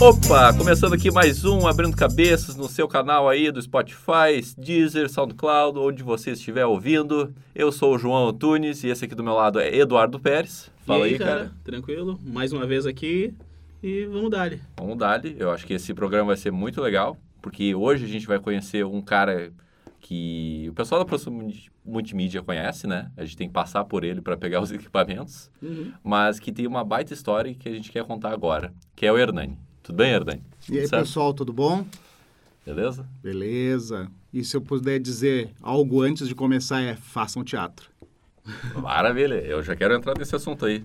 Opa, começando aqui mais um Abrindo Cabeças no seu canal aí do Spotify, Deezer, SoundCloud, onde você estiver ouvindo. Eu sou o João Antunes e esse aqui do meu lado é Eduardo Pérez. Fala e aí, cara. Tranquilo? Mais uma vez aqui e vamos dar Vamos dar Eu acho que esse programa vai ser muito legal, porque hoje a gente vai conhecer um cara que o pessoal da Proximo Multimídia conhece, né? A gente tem que passar por ele para pegar os equipamentos, Uhum. mas que tem uma baita história que a gente quer contar agora, que é o Hernani. Tudo bem, Hernani? E aí, Certo? pessoal, tudo bom? Beleza? Beleza. E se eu puder dizer algo antes de começar é façam teatro. Maravilha, eu já quero entrar nesse assunto aí.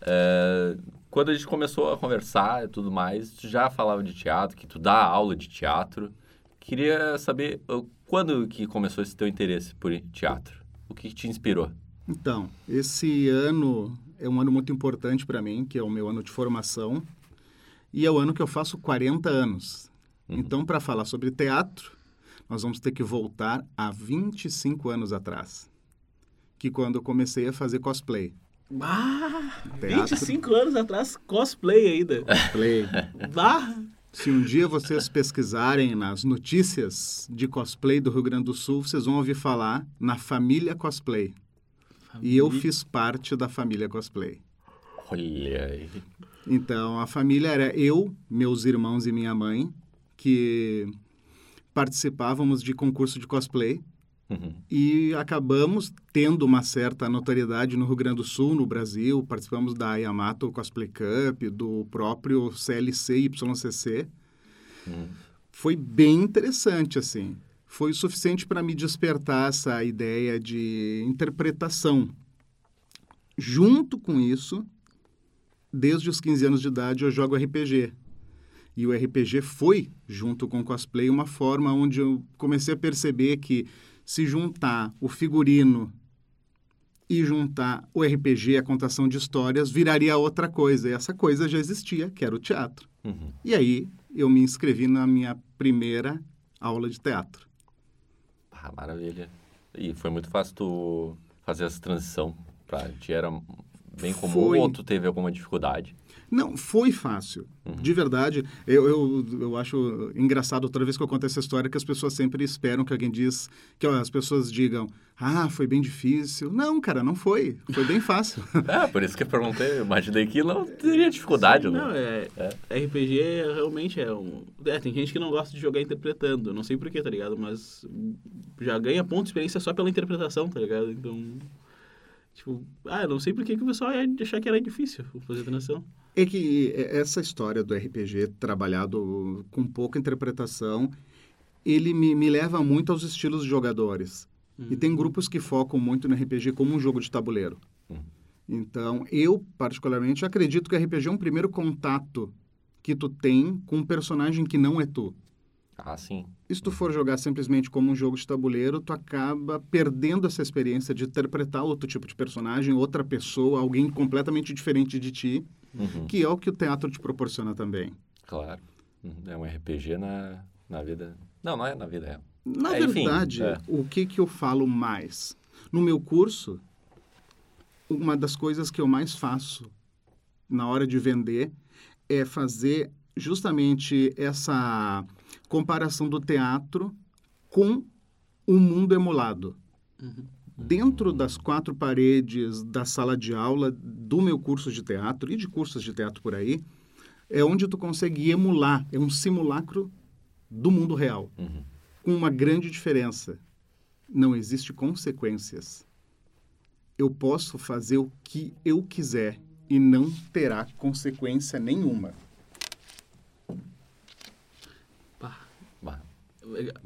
É, quando a gente começou a conversar e tudo mais, tu já falava de teatro, que tu dá aula de teatro. Queria saber quando que começou esse teu interesse por teatro? O que te inspirou? Então, esse ano é um ano muito importante para mim, que é o meu ano de formação. E é o ano que eu faço 40 anos. Uhum. Então, para falar sobre teatro, nós vamos ter que voltar a 25 anos atrás. Que quando eu comecei a fazer cosplay. Ah, Teatro. 25 anos atrás, cosplay ainda. Cosplay. Bah, Se um dia vocês pesquisarem nas notícias de cosplay do Rio Grande do Sul, vocês vão ouvir falar na família cosplay. E eu fiz parte da família cosplay. Olha aí. Então, a família era eu, meus irmãos e minha mãe, que participávamos de concurso de cosplay Uhum. e acabamos tendo uma certa notoriedade no Rio Grande do Sul, no Brasil. Participamos da Yamato Cosplay Cup, do próprio CLC YCC. Uhum. Foi bem interessante, assim. Foi o suficiente para me despertar essa ideia de interpretação. Junto com isso, desde os 15 anos de idade, eu jogo RPG. E o RPG foi, junto com o cosplay, uma forma onde eu comecei a perceber que se juntar o figurino e juntar o RPG, a contação de histórias, viraria outra coisa. E essa coisa já existia, que era o teatro. Uhum. E aí eu me inscrevi na minha primeira aula de teatro. Ah, maravilha. E foi muito fácil tu fazer essa transição pra ti? Era bem comum Foi. ou tu teve alguma dificuldade? Não, foi fácil. De verdade, eu, eu, eu acho engraçado toda vez que eu conto essa história que as pessoas sempre esperam que alguém diz, que ó, as pessoas digam, ah, foi bem difícil. Não, cara, não foi. Foi bem fácil. É, por isso que eu perguntei. Eu imaginei que não teria dificuldade, Sim, né? não, é, RPG é, realmente é um... É, tem gente que não gosta de jogar interpretando, não sei porquê, tá ligado? Mas já ganha ponto de experiência só pela interpretação, tá ligado? Então, tipo, ah, eu não sei por que que o pessoal ia achar que era difícil fazer transição. É que essa história do RPG trabalhado com pouca interpretação, ele me, me leva muito aos estilos de jogadores. E tem grupos que focam muito no RPG como um jogo de tabuleiro. Uhum. Então, eu, particularmente, acredito que o RPG é um primeiro contato que tu tem com um personagem que não é tu. Ah, sim. E se tu for jogar simplesmente como um jogo de tabuleiro, tu acaba perdendo essa experiência de interpretar outro tipo de personagem, outra pessoa, alguém completamente diferente de ti, Uhum. que é o que o teatro te proporciona também. Claro. É um RPG na, na vida... Não, não é na vida real. Na É, enfim, verdade, é. o que, que eu falo mais? No meu curso, uma das coisas que eu mais faço na hora de vender é fazer justamente essa comparação do teatro com o mundo emulado. Dentro das quatro paredes da sala de aula do meu curso de teatro e de cursos de teatro por aí, é onde tu consegue emular, é um simulacro do mundo real Uhum. com uma grande diferença. Não existe consequências. Eu posso fazer o que eu quiser e não terá consequência nenhuma. Pá, Bah,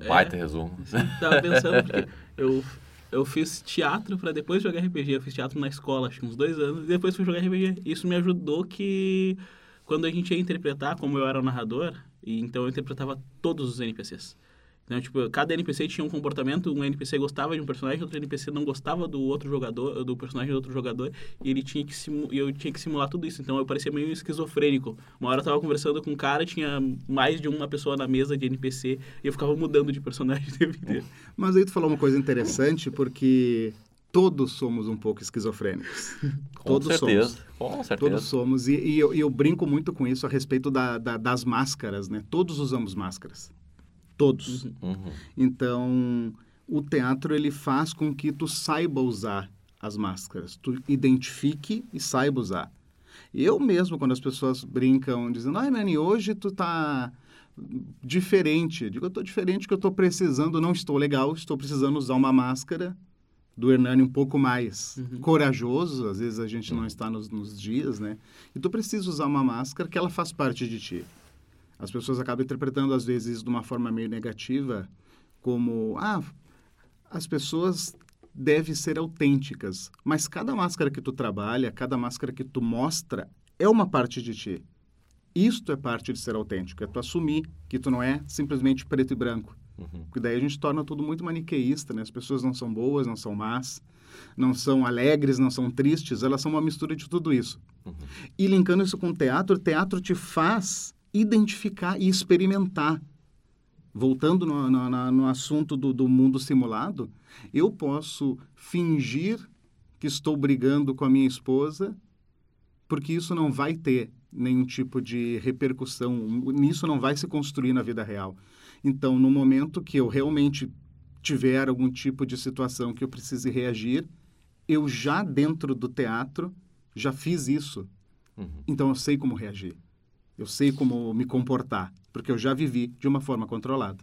é- Baita resumo. Tava pensando, porque eu, eu fiz teatro pra depois jogar RPG. Eu fiz teatro na escola, acho que uns dois anos, e depois fui jogar RPG. Isso me ajudou que quando a gente ia interpretar, como eu era o narrador, e então eu interpretava todos os NPCs. Então, tipo, cada NPC tinha um comportamento, um NPC gostava de um personagem, outro NPC não gostava do outro jogador, do personagem do outro jogador, e ele tinha que simu- e eu tinha que simular tudo isso. Então eu parecia meio esquizofrênico. Uma hora eu tava conversando com um cara, tinha mais de uma pessoa na mesa de NPC, e eu ficava mudando de personagem o tempo inteiro. Mas aí tu falou uma coisa interessante, porque todos somos um pouco esquizofrênicos. Com todos certeza. somos. Com certeza. Todos somos. E, e eu, eu brinco muito com isso a respeito da, da- das máscaras, né? Todos usamos máscaras. Todos. Uhum. Então, o teatro ele faz com que tu saiba usar as máscaras, tu identifique e saiba usar. Eu mesmo, quando as pessoas brincam, dizendo, ai, Nani, hoje tu tá diferente. Eu digo, eu tô diferente porque eu tô precisando, não estou legal, estou precisando usar uma máscara do Hernani um pouco mais corajoso, às vezes a gente não está nos, nos dias, né? E tu precisa usar uma máscara que ela faz parte de ti. As pessoas acabam interpretando, às vezes, de uma forma meio negativa, como, ah, as pessoas devem ser autênticas. Mas cada máscara que tu trabalha, cada máscara que tu mostra, é uma parte de ti. Isto é parte de ser autêntico, é tu assumir que tu não é simplesmente preto e branco. Uhum. Porque daí a gente torna tudo muito maniqueísta, né? As pessoas não são boas, não são más, não são alegres, não são tristes, elas são uma mistura de tudo isso. Uhum. E linkando isso com o teatro, o teatro te faz identificar e experimentar. Voltando no, no, no assunto do, do mundo simulado, eu posso fingir que estou brigando com a minha esposa, porque isso não vai ter nenhum tipo de repercussão, nisso não vai se construir na vida real. Então, no momento que eu realmente tiver algum tipo de situação que eu precise reagir, eu já dentro do teatro já fiz isso. Uhum. Então eu sei como reagir. Eu sei como me comportar, porque eu já vivi de uma forma controlada.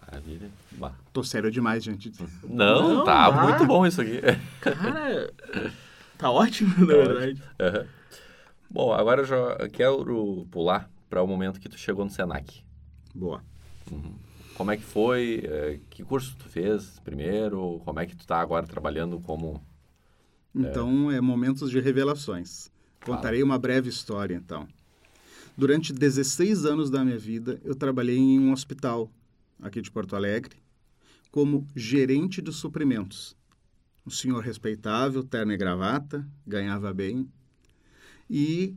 Maravilha. Bah. Tô sério demais, gente. Não, Não, tá bah. muito bom isso aqui. Cara, tá ótimo, na verdade. Aham. Bom, agora eu já quero pular para o momento que tu chegou no Senac. Boa. Como é que foi? Eh, Que curso tu fez primeiro? Como é que tu tá agora trabalhando como... Então, é momentos de revelações. Contarei uma breve história, então. Durante 16 anos da minha vida, eu trabalhei em um hospital aqui de Porto Alegre como gerente de suprimentos. Um senhor respeitável, terno e gravata, ganhava bem e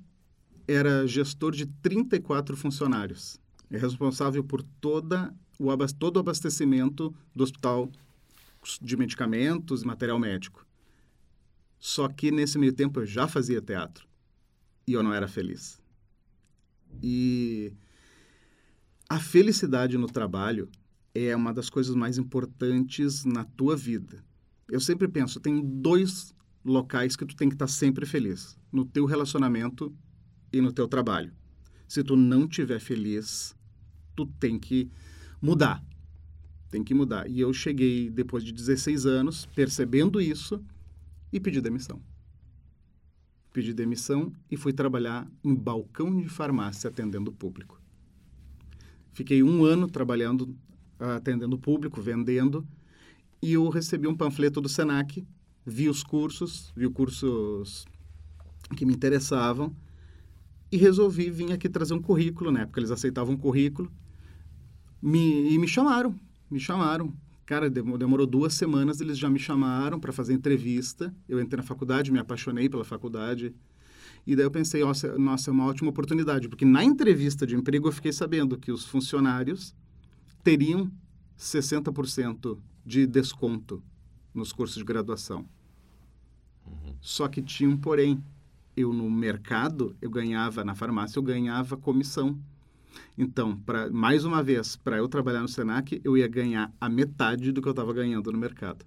era gestor de 34 funcionários. É responsável por toda o, todo o abastecimento do hospital de medicamentos e material médico. Só que nesse meio tempo eu já fazia teatro e eu não era feliz. E a felicidade no trabalho é uma das coisas mais importantes na tua vida. Eu sempre penso, tem dois locais que tu tem que estar sempre feliz, no teu relacionamento e no teu trabalho. Se tu não tiver feliz, tu tem que mudar. Tem que mudar. E eu cheguei depois de 16 anos, percebendo isso, e pedi demissão. Pedi demissão e fui trabalhar em balcão de farmácia atendendo o público. Fiquei um ano trabalhando, ah, atendendo o público, vendendo, e eu recebi um panfleto do Senac, vi os cursos, vi os cursos que me interessavam, e resolvi vir aqui trazer um currículo, na época eles aceitavam um currículo, me, e me chamaram, me chamaram. Cara, demo- demorou duas semanas, eles já me chamaram para fazer entrevista. Eu entrei na faculdade, me apaixonei pela faculdade. E daí eu pensei, nossa, nossa, é uma ótima oportunidade, porque na entrevista de emprego eu fiquei sabendo que os funcionários teriam 60% de desconto nos cursos de graduação. Só que tinha um porém. Eu no mercado, eu ganhava, na farmácia, eu ganhava comissão. Então, pra, mais uma vez, para eu trabalhar no Senac, eu ia ganhar a metade do que eu estava ganhando no mercado.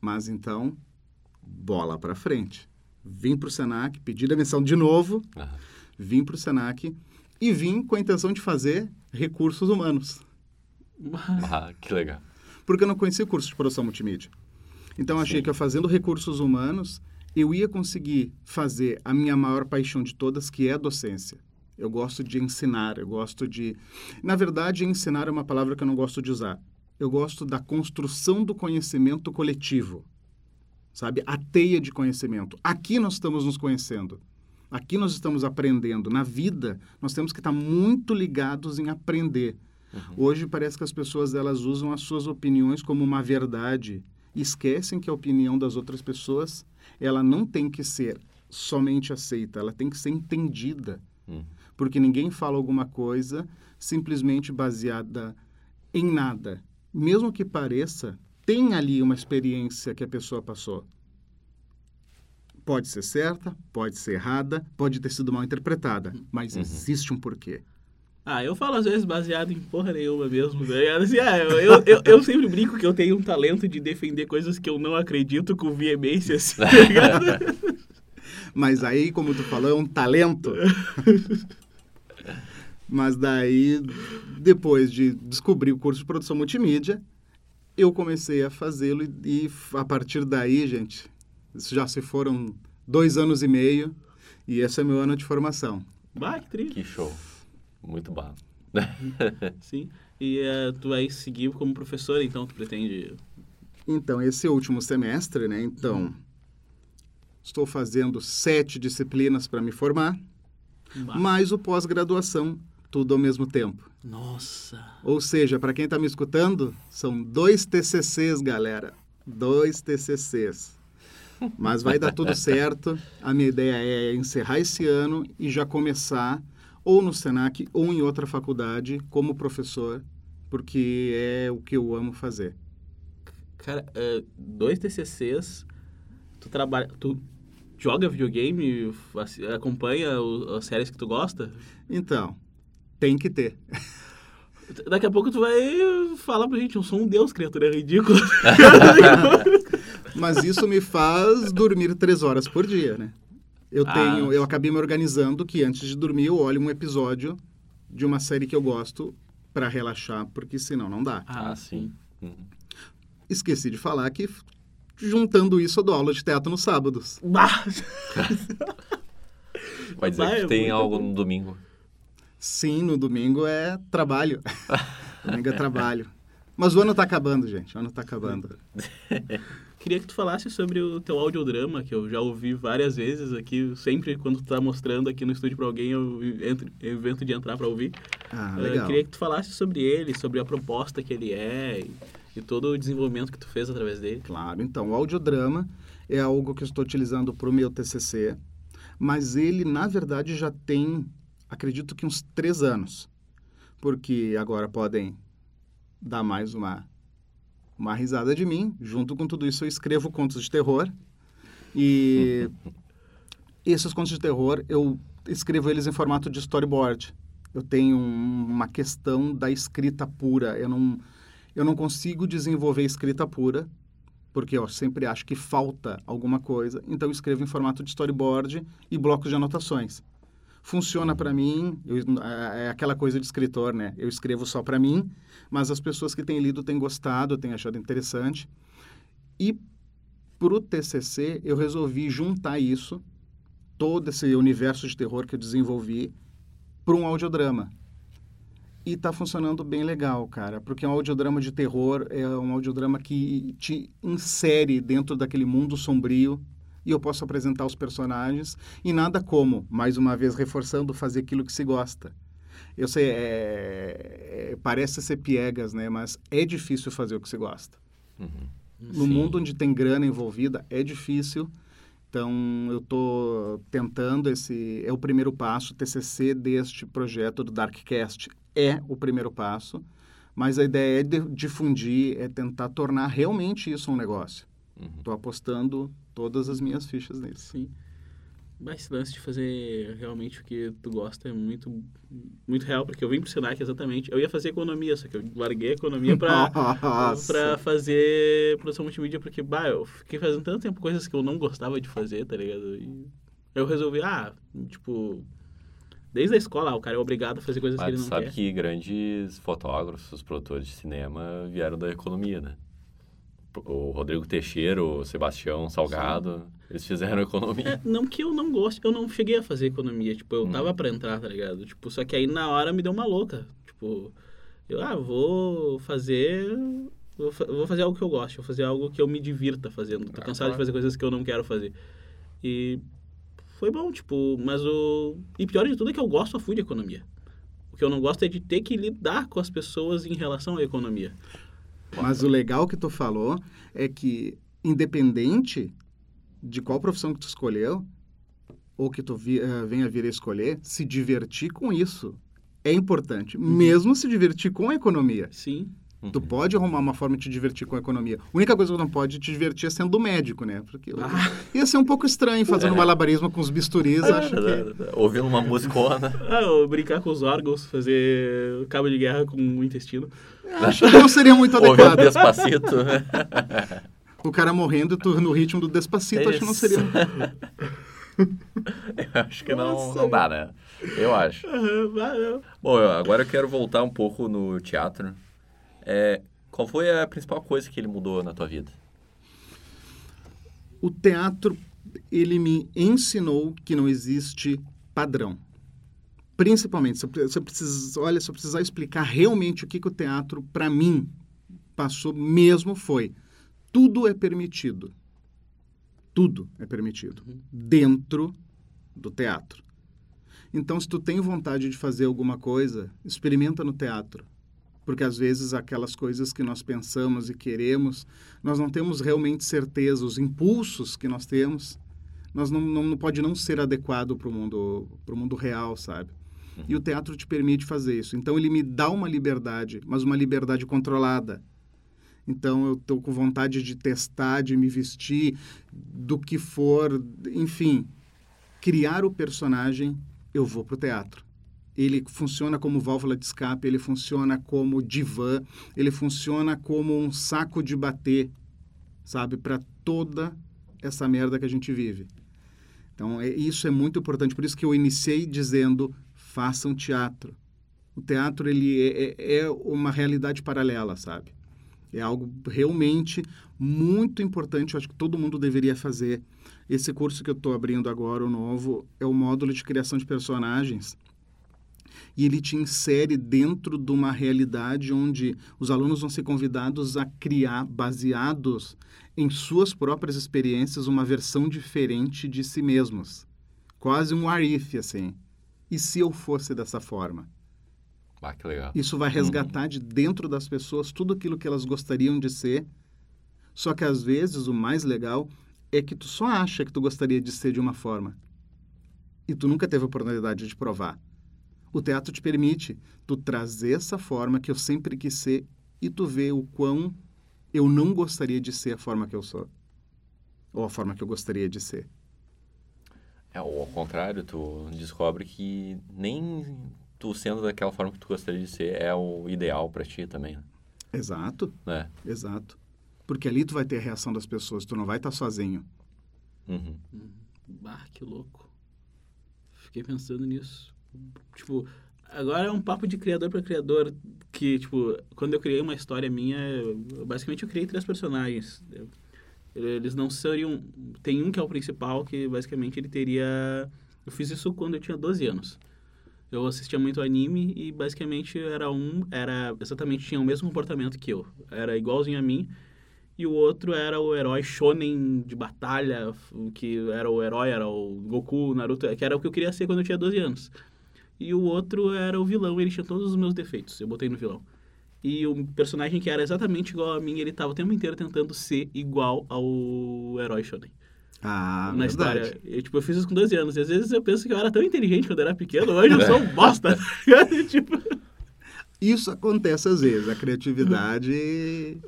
Mas então, bola para frente. Vim para o Senac, pedi demissão de novo, Aham. vim para o Senac e vim com a intenção de fazer recursos humanos, Ah, que legal. porque eu não conhecia o curso de produção multimídia. Então, achei que eu fazendo recursos humanos, eu ia conseguir fazer a minha maior paixão de todas, que é a docência. Eu gosto de ensinar, eu gosto de... Na verdade, ensinar é uma palavra que eu não gosto de usar. Eu gosto da construção do conhecimento coletivo, sabe? A teia de conhecimento. Aqui nós estamos nos conhecendo. Aqui nós estamos aprendendo. Na vida, nós temos que estar muito ligados em aprender. Hoje parece que as pessoas elas usam as suas opiniões como uma verdade esquecem que a opinião das outras pessoas ela não tem que ser somente aceita, ela tem que ser entendida. Hum. Porque ninguém fala alguma coisa simplesmente baseada em nada. Mesmo que pareça tem ali uma experiência que a pessoa passou. Pode ser certa, pode ser errada, pode ter sido mal interpretada, mas Uhum. existe um porquê. Ah, eu falo às vezes baseado em porra nenhuma mesmo, né? Assim, ah, eu, eu, eu, sempre brinco que eu tenho um talento de defender coisas que eu não acredito com veemência, assim, tá ligado? Mas aí, como tu falou, é um talento. Mas daí, depois de descobrir o curso de produção multimídia, eu comecei a fazê-lo e, e a partir daí, gente, isso já se foram dois anos e meio e esse é meu ano de formação. Bah, que triste. Que show. Muito bom. Sim. E eh, tu vai seguir como professor, então tu pretende... Então, esse último semestre, né? Então, estou fazendo sete disciplinas para me formar, Bah. mais o pós-graduação, tudo ao mesmo tempo. Nossa. Ou seja, para quem está me escutando, são dois TCCs, galera. Dois TCCs. Mas vai dar tudo certo. A minha ideia é encerrar esse ano e já começar ou no Senac ou em outra faculdade como professor, porque é o que eu amo fazer. Cara, eh, dois TCCs, tu trabalha... Tu joga videogame, acompanha o- as séries que tu gosta? Então, tem que ter. Daqui a pouco tu vai falar pra gente, eu sou um deus, criatura, é ridículo. Mas isso me faz dormir três horas por dia, né? Eu Ah, tenho, eu sim. acabei me organizando que antes de dormir eu olho um episódio de uma série que eu gosto para relaxar, porque senão não dá. Ah, sim. Uhum. Esqueci de falar que juntando isso eu dou aula de teatro nos sábados. Vai dizer Vai, que é tem algo bom. no domingo. Sim, no domingo é trabalho. domingo é trabalho. Mas o ano tá acabando, gente. O ano tá acabando. Queria que tu falasse sobre o teu audiodrama, que eu já ouvi várias vezes aqui, sempre quando tu tá mostrando aqui no estúdio pra alguém, eu entro, eu invento de entrar pra ouvir. Ah, Eh, legal. queria que tu falasse sobre ele, sobre a proposta que ele é e, e todo o desenvolvimento que tu fez através dele. Claro, então, o audiodrama é algo que eu estou utilizando para o meu TCC, mas ele, na verdade, já tem, acredito que uns três anos, porque agora podem dar mais uma, uma risada de mim. Junto com tudo isso, eu escrevo contos de terror, e esses contos de terror, eu escrevo eles em formato de storyboard. Eu tenho um- uma questão da escrita pura, eu não, eu não consigo desenvolver escrita pura, porque eu sempre acho que falta alguma coisa, então eu escrevo em formato de storyboard e blocos de anotações. Funciona para mim, eu- é aquela coisa de escritor, né? Eu escrevo só para mim, mas as pessoas que têm lido têm gostado, têm achado interessante. E para o TCC, eu resolvi juntar isso, todo esse universo de terror que eu desenvolvi, para um audiodrama. E está funcionando bem legal, cara, porque um audiodrama de terror é um audiodrama que te insere dentro daquele mundo sombrio e eu posso apresentar os personagens e nada como, mais uma vez reforçando, fazer aquilo que se gosta. Eu sei, é- é- parece ser piegas, né? Mas é difícil fazer o que se gosta. Uhum. No mundo onde tem grana envolvida, é difícil. Então, eu estou tentando esse... É o primeiro passo, o TCC deste projeto do Darkcast é o primeiro passo. Mas a ideia é de- difundir, é tentar tornar realmente isso um negócio. Uhum. Estou apostando todas as minhas fichas nisso. Sim. Mas esse lance de fazer realmente o que tu gosta é muito, muito real, porque eu vim pro Senac exatamente. Eu ia fazer economia, só que eu larguei a economia pra, pra fazer produção multimídia, porque, bah, eu fiquei fazendo tanto tempo coisas que eu não gostava de fazer, tá ligado? E eu resolvi, ah, tipo, desde a escola, ah, o cara é obrigado a fazer coisas que Mas ele tu não sabe quer. que grandes fotógrafos, produtores de cinema vieram da economia, né? O Rodrigo Teixeira, o Sebastião Salgado, eles fizeram economia. É, não que eu não goste, eu não cheguei a fazer economia, tipo, eu Hum. tava pra entrar, tá ligado? Tipo, só que aí na hora me deu uma louca, tipo, eu, ah, vou fazer, vou, vou fazer algo que eu gosto, vou fazer algo que eu me divirta fazendo, tô Ah, cansado de claro. fazer coisas que eu não quero fazer. E foi bom, tipo, mas o... E pior de tudo é que eu gosto a full de economia. O que eu não gosto é de ter que lidar com as pessoas em relação à economia. Mas o legal que tu falou é que, independente de qual profissão que tu escolheu, ou que tu vi, eh, venha vir a escolher, se divertir com isso é importante. Mesmo se divertir com a economia. Sim, Tu pode arrumar uma forma de te divertir com a economia. A única coisa que não pode te divertir é sendo médico, né? Porque Ah. ia ser um pouco estranho fazendo É. malabarismo com os bisturis, acho que... Ouvindo uma musicona. Ah, brincar com os órgãos, fazer cabo de guerra com o intestino. Acho que não seria muito Ouvindo adequado. Despacito. O cara morrendo e tu no ritmo do Despacito, acho que não Isso. seria... Eu acho que não, Nossa. não dá, né? Eu acho. Eu- Bom, eu- agora eu quero voltar um pouco no teatro. É, qual foi a principal coisa que ele mudou na tua vida? O teatro, ele me ensinou que não existe padrão. Principalmente, se eu, se eu precisar, olha, se eu precisar explicar realmente o que, que o teatro, para mim, passou mesmo foi, tudo é permitido. Tudo é permitido. Dentro do teatro. Então, se tu tem vontade de fazer alguma coisa, experimenta no teatro. Porque às vezes aquelas coisas que nós pensamos e queremos, nós não temos realmente certeza, os impulsos que nós temos, nós não, não, não pode não ser adequado para o mundo, pro mundo real, sabe? E o teatro te permite fazer isso. Então ele me dá uma liberdade, mas uma liberdade controlada. Então eu estou com vontade de testar, de me vestir, do que for, enfim, criar o personagem, eu vou para o teatro. Ele funciona como válvula de escape, ele funciona como divã, ele funciona como um saco de bater, sabe, para toda essa merda que a gente vive. Então, é, isso é muito importante. Por isso que eu iniciei dizendo: façam teatro. O teatro ele é, é- é uma realidade paralela, sabe? É algo realmente muito importante. Eu acho que todo mundo deveria fazer. Esse curso que eu estou abrindo agora, o novo, é o módulo de criação de personagens. E ele te insere dentro de uma realidade onde os alunos vão ser convidados a criar, baseados em suas próprias experiências, uma versão diferente de si mesmos. Quase um what if, assim. E se eu fosse dessa forma? Ah, que legal. Isso vai resgatar de dentro das pessoas tudo aquilo que elas gostariam de ser. Só que às vezes o mais legal é que tu só acha que tu gostaria de ser de uma forma. E tu nunca teve a oportunidade de provar. O teatro te permite tu trazer essa forma que eu sempre quis ser e tu vê o quão eu não gostaria de ser a forma que eu sou. Ou a forma que eu gostaria de ser. É, ou ao contrário, tu descobre que nem tu sendo daquela forma que tu gostaria de ser é o ideal pra ti também, Exato, né? exato. Porque ali tu vai ter a reação das pessoas, tu não vai estar sozinho. Uhum. Bah, que louco. Fiquei pensando nisso. Tipo, agora é um papo de criador para criador que, tipo, quando eu criei uma história minha, eu- basicamente eu criei três personagens. Eles não seriam... Tem um que é o principal, que basicamente ele teria... Eu fiz isso quando eu tinha 12 anos. Eu assistia muito anime e basicamente era um... Era exatamente, tinha o mesmo comportamento que eu. Era igualzinho a mim. E o outro era o herói shonen de batalha, que era o herói, era o Goku, Naruto, que era o que eu queria ser quando eu tinha 12 anos. E o outro era o vilão, ele tinha todos os meus defeitos, eu botei no vilão. E o personagem que era exatamente igual a mim, ele tava o tempo inteiro tentando ser igual ao herói shonen. Ah, na verdade. história. Eu, tipo, eu fiz isso com 12 anos. E às vezes eu penso que eu era tão inteligente quando eu era pequeno, hoje eu sou um bosta. tá tipo, Isso acontece às vezes. A criatividade,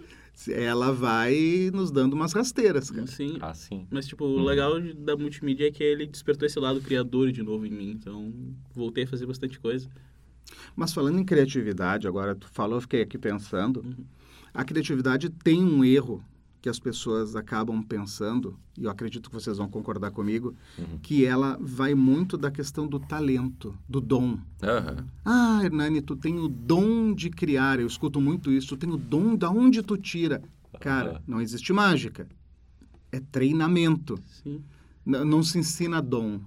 ela vai nos dando umas rasteiras, cara. assim, Ah, sim. Mas, tipo, o legal de- da multimídia é que ele despertou esse lado criador de novo em mim. Então, voltei a fazer bastante coisa. Mas falando em criatividade, agora tu falou, eu fiquei aqui pensando. A criatividade tem um erro que as pessoas acabam pensando, e eu acredito que vocês vão concordar comigo, Uhum. que ela vai muito da questão do talento, do dom. Aham. Ah, Hernani, tu tem o dom de criar. Eu escuto muito isso. Tu tem o dom da onde tu tira. Cara, Aham. não existe mágica. É treinamento. Não se ensina dom.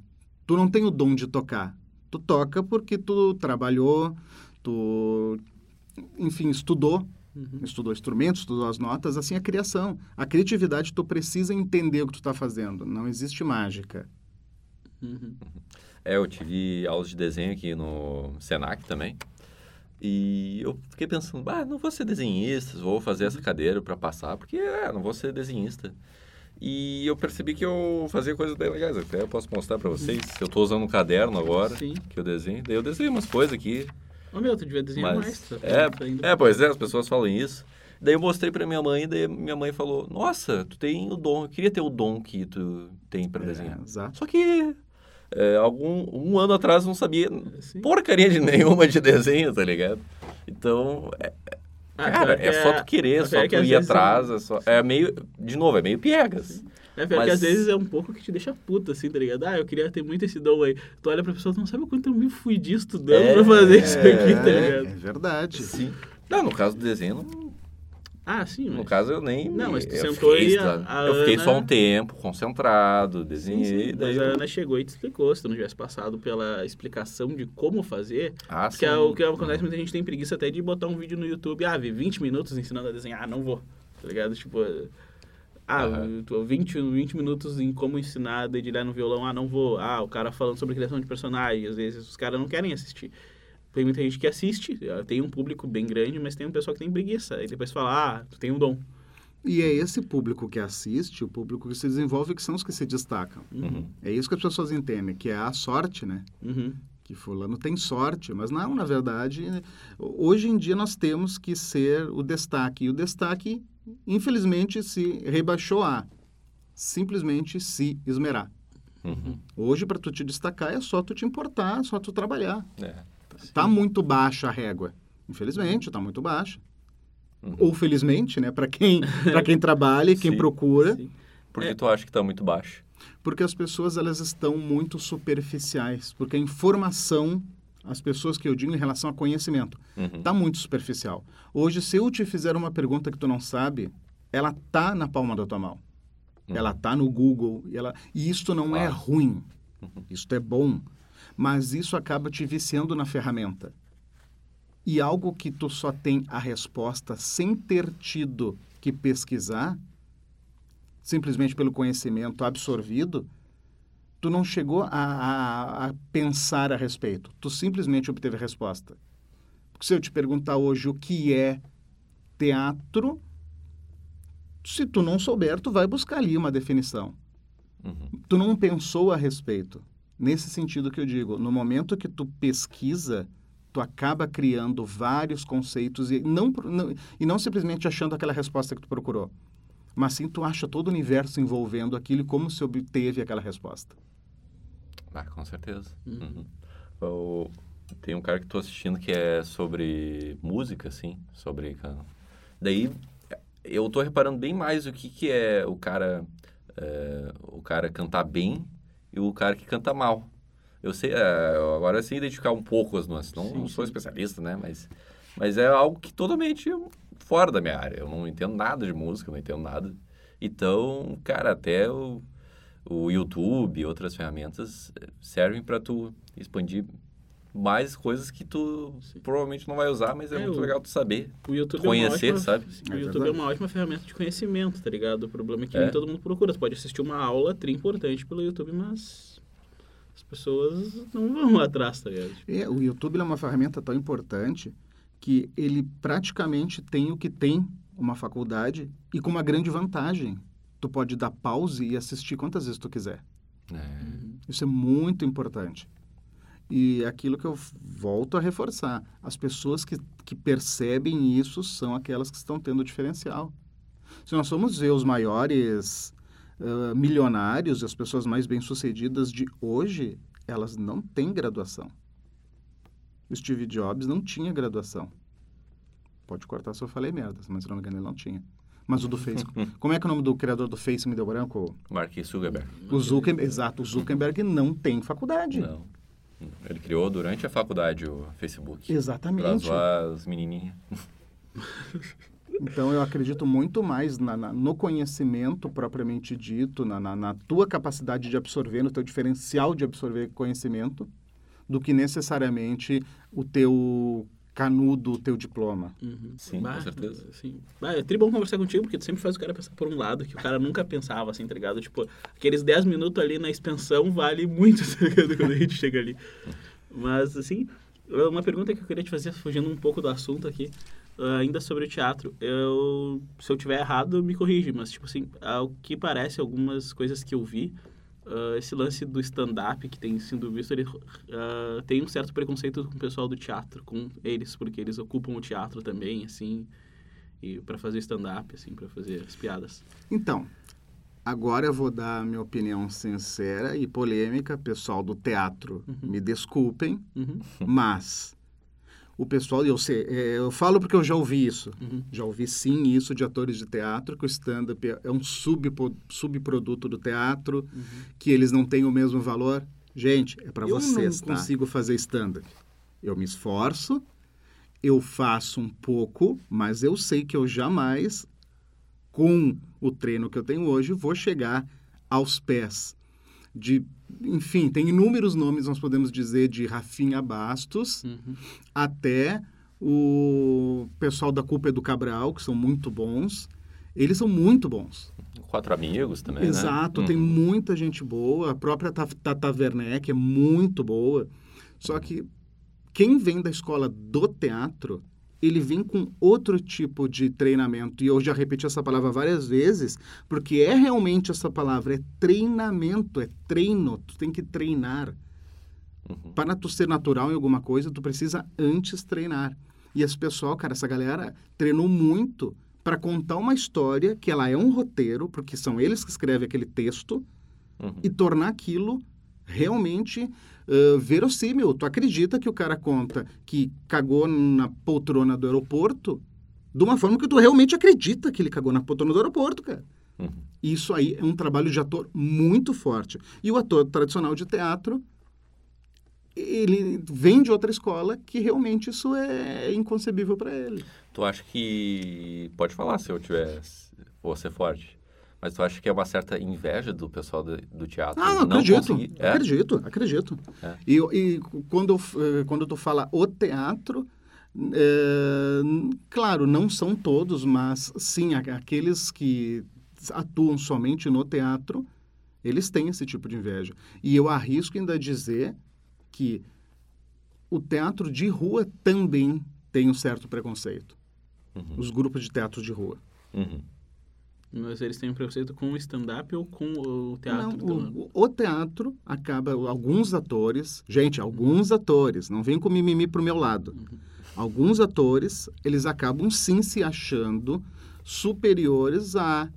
Tu não tem o dom de tocar. Tu toca porque tu trabalhou, tu, enfim, estudou, Uhum. estudou instrumentos, estudou as notas, assim a criação. A criatividade, tu precisa entender o que tu está fazendo. Não existe mágica. Uhum. É, eu tive aulas de desenho aqui no Senac também. E eu fiquei pensando, ah, não vou ser desenhista, vou fazer essa cadeira para passar, porque é, não vou ser desenhista. E eu percebi que eu fazia coisas bem legais, até eu posso mostrar para vocês. Eu estou usando um caderno agora, Sim. que eu desenho. Daí eu desenho umas coisas aqui. Ô, meu, tu devia desenhar Mas, mais. tá é, é, pois é, as pessoas falam isso. Daí eu mostrei pra minha mãe, daí minha mãe falou, nossa, tu tem o dom, eu queria ter o dom que tu tem pra desenhar. É, exato. Só que é, algum, um ano atrás eu não sabia Sim. porcaria de nenhuma de desenho, tá ligado? Então, é, Ah, cara, que é só tu querer, pior só tu ir atrás, é só... É meio, de novo, é meio piegas. É pior que Mas- às vezes é um pouco que te deixa puta, assim, tá ligado? Ah, eu queria ter muito esse dom aí. Tu olha pra pessoa, tu não sabe o quanto eu me fudi estudando É, pra fazer isso É, aqui, tá é ligado? verdade. Sim. Não, no caso do desenho, não- Ah, sim, no mas... caso eu nem... Não, mas tu eu sentou fiquei, aí, a- a Eu fiquei Ana- só um tempo, concentrado, Sim, desenhei, sim, daí... mas a eu- Ana chegou e te explicou, se tu não tivesse passado pela explicação de como fazer, Ah, porque sim. é o que acontece, muita gente tem preguiça até de botar um vídeo no YouTube, ah, vi 20 minutos ensinando a desenhar, ah, não vou, tá ligado? Tipo, ah, tô 20, 20 minutos em como ensinar a dedilhar no violão, ah, não vou. Ah, o cara falando sobre criação de personagem, às vezes os caras não querem assistir. Tem muita gente que assiste, eh, tem um público bem grande, mas tem um pessoal que tem preguiça, e depois fala, ah, tu tem um dom. E é esse público que assiste, o público que se desenvolve, que são os que se destacam. Uhum. É isso que as pessoas entendem, que é a sorte, né? Uhum. que fulano tem sorte, mas não, na verdade, hoje em dia nós temos que ser o destaque. E o destaque, infelizmente, se rebaixou a simplesmente se esmerar. Uhum. Hoje, para tu te destacar, é só tu te importar, é só tu trabalhar. É. Tá muito baixa a régua. Infelizmente, tá muito baixa. Uhum. Ou felizmente, né? Para quem, pra quem trabalha e quem Sim, procura. Sim. Por que É. tu acha que tá muito baixo? porque as pessoas elas estão muito superficiais, porque a informação, as pessoas que eu digo em relação a conhecimento, Uhum. está muito superficial. Hoje, se eu te fizer uma pergunta que tu não sabe, ela tá na palma da tua mão. Uhum. Ela tá no Google, e, ela... e isso não é ruim, Uhum. isso é bom, mas isso acaba te viciando na ferramenta. E algo que tu só tem a resposta sem ter tido que pesquisar, simplesmente pelo conhecimento absorvido, tu não chegou a, a- a pensar a respeito. Tu simplesmente obteve a resposta. Porque se eu te perguntar hoje o que é teatro, se tu não souber, tu vai buscar ali uma definição. Uhum. Tu não pensou a respeito. Nesse sentido que eu digo, no momento que tu pesquisa, tu acaba criando vários conceitos e não, não- e não simplesmente achando aquela resposta que tu procurou, mas sim tu acha todo o universo envolvendo aquilo e como se obteve aquela resposta. Ah, com certeza. Uhum. Uhum. Tem um cara que tô assistindo que é sobre música, assim, sobre... Daí, eu tô reparando bem mais o que que é o cara... é, o cara cantar bem e o cara que canta mal. Eu sei, é, eu agora eu sei identificar um pouco as nuances. Não, Sim, não sou sim. especialista, né? Mas, mas é algo que totalmente fora da minha área. Eu não entendo nada de música, não entendo nada. Então, cara, até o, o YouTube e outras ferramentas eh, servem para tu expandir mais coisas que tu Sim. provavelmente não vai usar, mas é, É, muito o- legal tu saber. O YouTube Conhecer, é ótima, sabe? O É YouTube verdade. é uma ótima ferramenta de conhecimento, tá ligado? O problema é que É. nem todo mundo procura. Tu pode assistir uma aula tri importante pelo YouTube, mas as pessoas não vão atrás, tá ligado? É, o YouTube é uma ferramenta tão importante que ele praticamente tem o que tem uma faculdade e com uma grande vantagem. Tu pode dar pause e assistir quantas vezes tu quiser. É. Isso é muito importante. E aquilo que eu volto a reforçar, as pessoas que, que percebem isso são aquelas que estão tendo diferencial. Se nós formos ver os maiores ah, milionários e as pessoas mais bem-sucedidas de hoje, elas não têm graduação. O Steve Jobs não tinha graduação. Pode cortar se eu falei merdas, mas se não me engano ele não tinha. Mas o do Facebook. Como é que é o nome do criador do Face me deu branco? Mark Zuckerberg. O Zuckerberg, exato, o Zuckerberg não tem faculdade. Não. Ele criou durante a faculdade o Facebook. Pra Exatamente. zoar as menininhas. Então eu acredito muito mais na- na- no conhecimento propriamente dito, na, na- na tua capacidade de absorver, no teu diferencial de absorver conhecimento, do que necessariamente o teu canudo, o teu diploma. Uhum. Sim, com certeza. Sim. Bah, é tri bom conversar contigo, porque tu sempre faz o cara pensar por um lado que o cara nunca pensava, assim, tá ligado? Tipo, aqueles 10 minutos ali na expansão vale muito, tá ligado? Quando a gente chega ali. Mas, assim, uma pergunta que eu queria te fazer, fugindo um pouco do assunto aqui, ah, ainda sobre o teatro. Eu, se eu tiver errado, me corrige, mas, tipo assim, ao que parece, algumas coisas que eu vi, uh, esse lance do stand-up que tem sido visto, ele uh, tem um certo preconceito com o pessoal do teatro, com eles, porque eles ocupam o teatro também, assim, e para fazer stand-up, assim, para fazer as piadas. Então, agora eu vou dar a minha opinião sincera e polêmica, pessoal do teatro, uhum. me desculpem, uhum. mas o pessoal, eu sei, é, eu falo porque eu já ouvi isso, uhum. já ouvi sim isso de atores de teatro, que o stand-up é um sub, subproduto do teatro, uhum. que eles não têm o mesmo valor. Gente, é para vocês, Eu não tá? consigo fazer stand-up. Eu me esforço, eu faço um pouco, mas eu sei que eu jamais, com o treino que eu tenho hoje, vou chegar aos pés de enfim, tem inúmeros nomes, nós podemos dizer, de Rafinha Bastos uhum. até o pessoal da Culpa é do Cabral, que são muito bons. Eles são muito bons. Quatro amigos também, né? Exato, né? tem uhum. muita gente boa. A própria Tata Werneck é muito boa. Só que quem vem da escola do teatro ele vem com outro tipo de treinamento. E eu já repeti essa palavra várias vezes, porque é realmente essa palavra, é treinamento, é treino, tu tem que treinar. Uhum. Para tu ser natural em alguma coisa, tu precisa antes treinar. E esse pessoal, cara, essa galera treinou muito para contar uma história que ela é um roteiro, porque são eles que escrevem aquele texto, uhum. e tornar aquilo realmente uh, verossímil. Tu acredita que o cara conta que cagou na poltrona do aeroporto de uma forma que tu realmente acredita que ele cagou na poltrona do aeroporto, cara. Uhum. Isso aí é um trabalho de ator muito forte. E o ator tradicional de teatro, ele vem de outra escola que realmente isso é inconcebível para ele. Tu acha que... Pode falar se eu tivesse... Vou ser forte. Mas tu acha que é uma certa inveja do pessoal do, do teatro? Ah, não acredito, conseguir... é? acredito, acredito. É. E, e quando, eh, quando tu fala o teatro, é, claro, não são todos, mas sim, aqueles que atuam somente no teatro, eles têm esse tipo de inveja. E eu arrisco ainda dizer que o teatro de rua também tem um certo preconceito. Uhum. Os grupos de teatro de rua. Uhum. Mas eles têm um preconceito com o stand-up ou com o teatro? Não, o, o, teatro acaba... Alguns atores... Gente, alguns atores. Não vem com mimimi pro meu lado. Uhum. Alguns atores, eles acabam sim se achando superiores a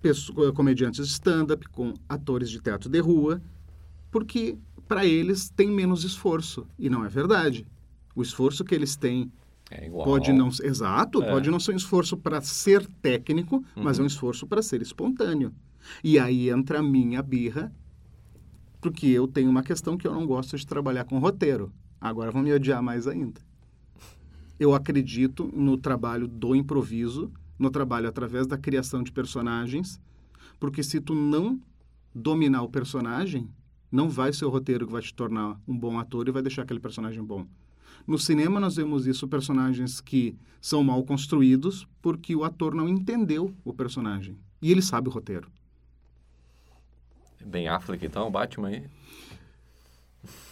pessoas, comediantes de stand-up, com atores de teatro de rua, porque para eles tem menos esforço. E não é verdade. O esforço que eles têm é igual. Pode não, exato, é. pode não ser um esforço para ser técnico, uhum. mas é um esforço para ser espontâneo. E aí entra a minha birra, porque eu tenho uma questão que eu não gosto de trabalhar com roteiro. Agora vão me odiar mais ainda. Eu acredito no trabalho do improviso, no trabalho através da criação de personagens, porque se tu não dominar o personagem, não vai ser o roteiro que vai te tornar um bom ator e vai deixar aquele personagem bom. No cinema, nós vemos isso, personagens que são mal construídos porque o ator não entendeu o personagem. E ele sabe o roteiro. Bem Affleck, então, o Batman aí?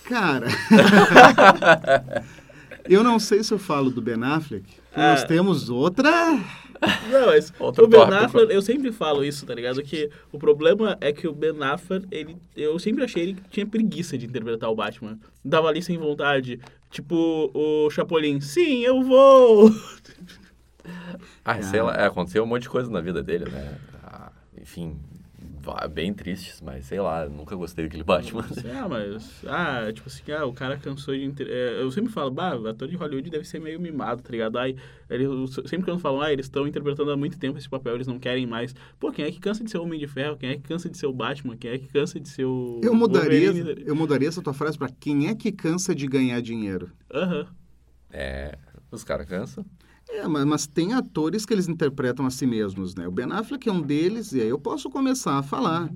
Cara... eu não sei se eu falo do Ben Affleck. Ah. Nós temos outra... Não, mas Outro o Ben Affleck, eu sempre falo isso, tá ligado? Que o problema é que o Ben Affleck, ele, eu sempre achei ele que tinha preguiça de interpretar o Batman. Dava ali sem vontade. Tipo o Chapolin, sim, eu vou! Ah, sei lá, é, aconteceu um monte de coisa na vida dele, né? Ah, enfim, bem tristes, mas sei lá, nunca gostei daquele Batman. Ah, mas. Ah, tipo assim, ah, o cara cansou de. Inter... É, eu sempre falo, bah, o ator de Hollywood deve ser meio mimado, tá ligado? Aí, eles, sempre que eu falo, ah, eles estão interpretando há muito tempo esse papel, eles não querem mais. Pô, quem é que cansa de ser o Homem de Ferro? Quem é que cansa de ser o Batman? Quem é que cansa de ser o. Eu mudaria, eu mudaria essa tua frase pra quem é que cansa de ganhar dinheiro? Aham. Uhum. É, os caras cansam. É, mas, mas, tem atores que eles interpretam a si mesmos, né? O Ben Affleck é um deles, e aí eu posso começar a falar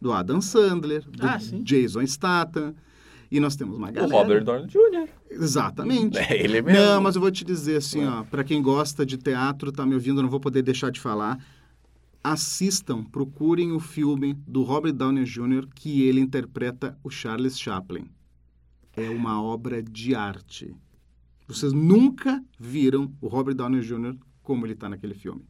do Adam Sandler, do ah, Jason Statham, e nós temos uma galera... O Robert Downey Jr. Exatamente. É ele mesmo. Não, mas eu vou te dizer assim, ó, para quem gosta de teatro, tá me ouvindo, não vou poder deixar de falar, assistam, procurem o filme do Robert Downey Jr. que ele interpreta o Charles Chaplin. É uma obra de arte. Vocês nunca viram o Robert Downey Jr. como ele está naquele filme.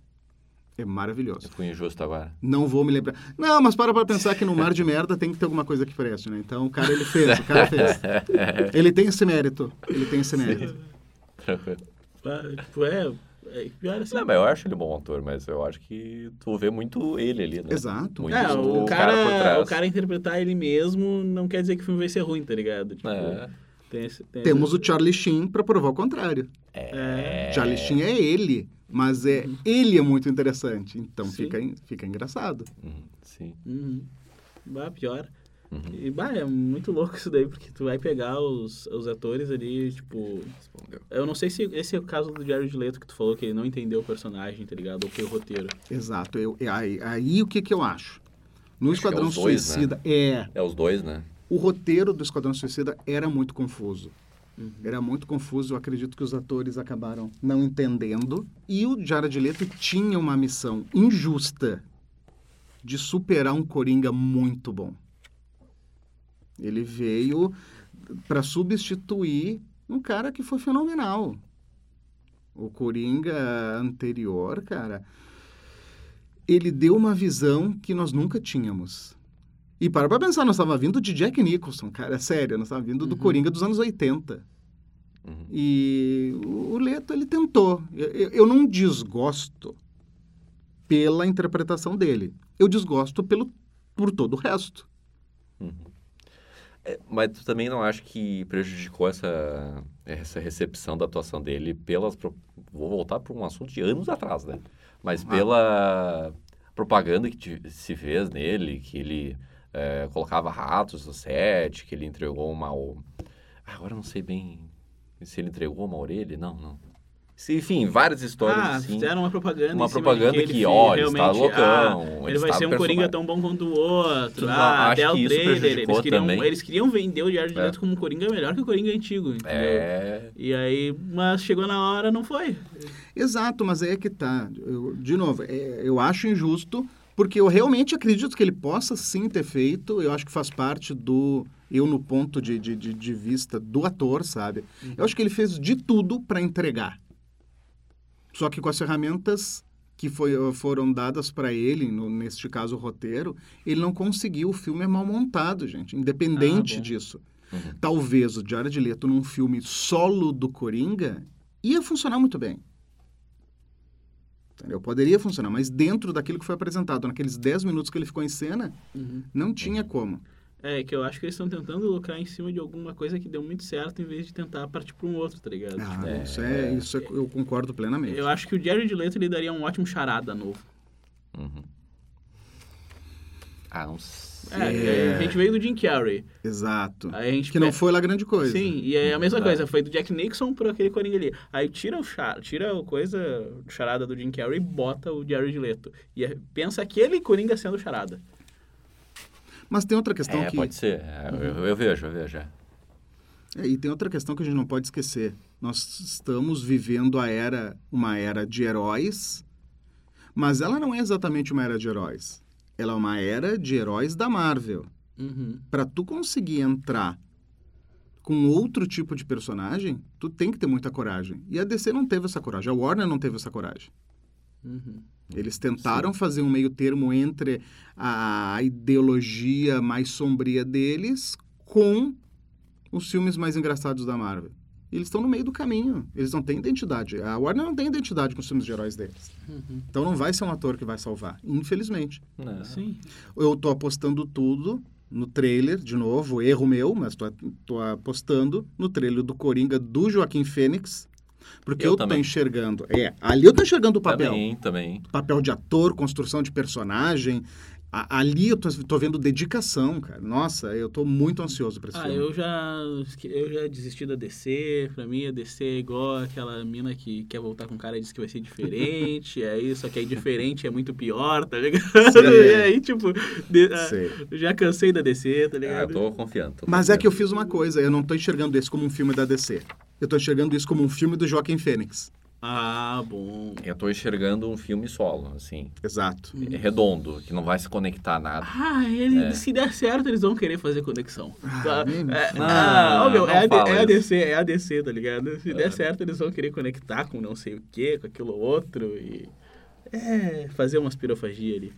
É maravilhoso. Eu fui injusto agora. Não vou me lembrar. Não, mas para pra pensar que no mar de merda tem que ter alguma coisa que preste, né? Então o cara ele fez, o cara fez. Ele tem esse mérito. Ele tem esse mérito. Tranquilo. Tipo, é, é pior assim. Não, mas eu acho ele um bom ator, mas eu acho que tu vê muito ele ali, né? Exato. Muito É, o, o cara, por trás. o cara interpretar ele mesmo não quer dizer que o filme vai ser ruim, tá ligado? Tipo, É. tem esse- tem Temos esse- o Charlie Sheen para provar o contrário. É. Charlie Sheen é ele, mas é ele é muito interessante. Então Sim. fica, fica engraçado. Uhum, sim. Uhum. Bah, pior. Uhum. E, bah, é muito louco isso daí, porque tu vai pegar os, os atores ali, tipo... Respondeu. Eu não sei se esse é o caso do Jared Leto que tu falou, que ele não entendeu o personagem, tá ligado? Ou que o roteiro. Exato. Eu, é aí, aí o que, que eu acho? No Acho é Esquadrão os dois, Suicida, é. É os dois, né? O roteiro do Esquadrão Suicida era muito confuso. Uhum. Era muito confuso. Eu acredito que os atores acabaram não entendendo. E o Jared Leto tinha uma missão injusta de superar um Coringa muito bom. Ele veio para substituir um cara que foi fenomenal. O Coringa anterior, cara, ele deu uma visão que nós nunca tínhamos. E para pra pensar, nós estávamos vindo de Jack Nicholson, cara, é sério, nós estávamos vindo do Uhum. Coringa dos anos 80. Uhum. E o Leto, ele tentou. Eu, eu- não desgosto pela interpretação dele. Eu desgosto pelo, por todo o resto. É, mas tu também não acha que prejudicou essa, essa recepção da atuação dele pelas... Vou voltar para um assunto de anos atrás, né? Mas Ah. pela propaganda que te- se fez nele, que ele é, colocava ratos no set, que ele entregou uma... Ah, Agora eu não sei bem se ele entregou uma orelha. Não, não. Se- Enfim, várias histórias Ah, assim. fizeram uma propaganda Uma em cima propaganda que, ele realmente, está loucão, ah, ele vai está ser um personagem. Coringa tão bom quanto o outro. Não, ah, até o que trailer. Eles queriam, também. eles queriam vender o Jared É. Leto como um Coringa melhor que o Coringa antigo, entendeu? É... E aí, mas chegou na hora, não foi. Exato, mas aí é que tá. Eu- de novo, é, eu acho injusto, porque eu realmente acredito que ele possa sim ter feito. Eu acho que faz parte do. Eu, no ponto de, de, de, vista do ator, sabe? Eu acho que ele fez de tudo para entregar. Só que com as ferramentas que foi, foram dadas para ele, no, neste caso o roteiro, ele não conseguiu. O filme é mal montado, gente, independente Ah, disso. Uhum. Talvez o Jared Leto num filme solo do Coringa ia funcionar muito bem. Entendeu? Poderia funcionar, mas dentro daquilo que foi apresentado, naqueles 10 minutos que ele ficou em cena, não tinha como. É, que eu acho que eles estão tentando lucrar em cima de alguma coisa que deu muito certo em vez de tentar partir para um outro, tá ligado? Ah, É. isso, é, isso é- eu concordo plenamente. Eu acho que o Jared Leto ele daria um ótimo charada novo. Uhum. Ah, não sei. É, a gente veio do Jim Carrey. Exato. Aí a gente Que não pe- foi lá grande coisa. Sim, e é a mesma É. coisa, foi do Jack Nixon por aquele Coringa ali. Aí tira o char, tira a coisa, o charada do Jim Carrey e bota o Jared Leto. E é- pensa aquele Coringa sendo o charada. Mas tem outra questão É, que. pode ser. É, eu, eu vejo, eu vejo. é. É, e tem outra questão que a gente não pode esquecer. Nós estamos vivendo a era, uma era de heróis, mas ela não é exatamente uma era de heróis. Ela é uma era de heróis da Marvel. Uhum. Para tu conseguir entrar com outro tipo de personagem, tu tem que ter muita coragem. E a DC não teve essa coragem, a Warner não teve essa coragem. Uhum. Eles tentaram fazer um meio termo entre a ideologia mais sombria deles com os filmes mais engraçados da Marvel. Eles estão no meio do caminho. Eles não têm identidade. A Warner não tem identidade com os filmes de heróis deles. Uhum. Então não vai ser um ator que vai salvar, infelizmente. Não. Sim. Eu tô apostando tudo no trailer, de novo, erro meu, mas tô, tô apostando no trailer do Coringa do Joaquim Fênix, porque Eu eu, também. tô enxergando. É, ali eu tô enxergando o papel. Também, também. Papel de ator, construção de personagem. A- ali eu tô, tô vendo dedicação, cara. Nossa, eu tô muito ansioso pra esse Ah, filme. eu já, eu já desisti da DC. Pra mim, a DC é igual aquela mina que quer voltar com o cara e diz que vai ser diferente. é isso, só que aí diferente é muito pior, tá ligado? Sim. E aí, tipo, de- ah, Sei. eu já cansei da DC, tá Ah, eu ligado? tô confiando. tô Mas é que eu fiz uma coisa, eu não tô enxergando esse como um filme da DC. Eu tô enxergando isso como um filme do Joaquim Fênix. Ah, bom. Eu tô enxergando um filme solo, assim, Exato. redondo, que não vai se conectar a nada. Ah, ele, É. se der certo, eles vão querer fazer conexão. Tá? nem me É, ah, meu, Não é, a, D- fala é a isso. DC, é a DC, tá ligado? Se der É. certo, eles vão querer conectar com não sei o que, com aquilo outro e... É, fazer umas pirofagia ali.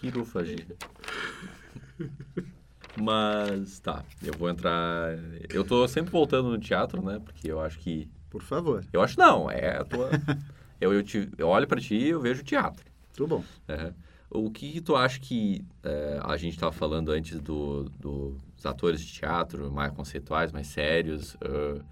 Pirofagia. Mas tá, eu vou entrar. Eu tô sempre voltando no teatro, né? Porque eu acho que. Por favor. Eu acho não, é a tua. eu, eu, te, eu olho para ti e eu vejo teatro. Tudo bom. É. O que, que, tu acha que é, a gente estava falando antes do, do, dos atores de teatro mais conceituais, mais sérios, uh,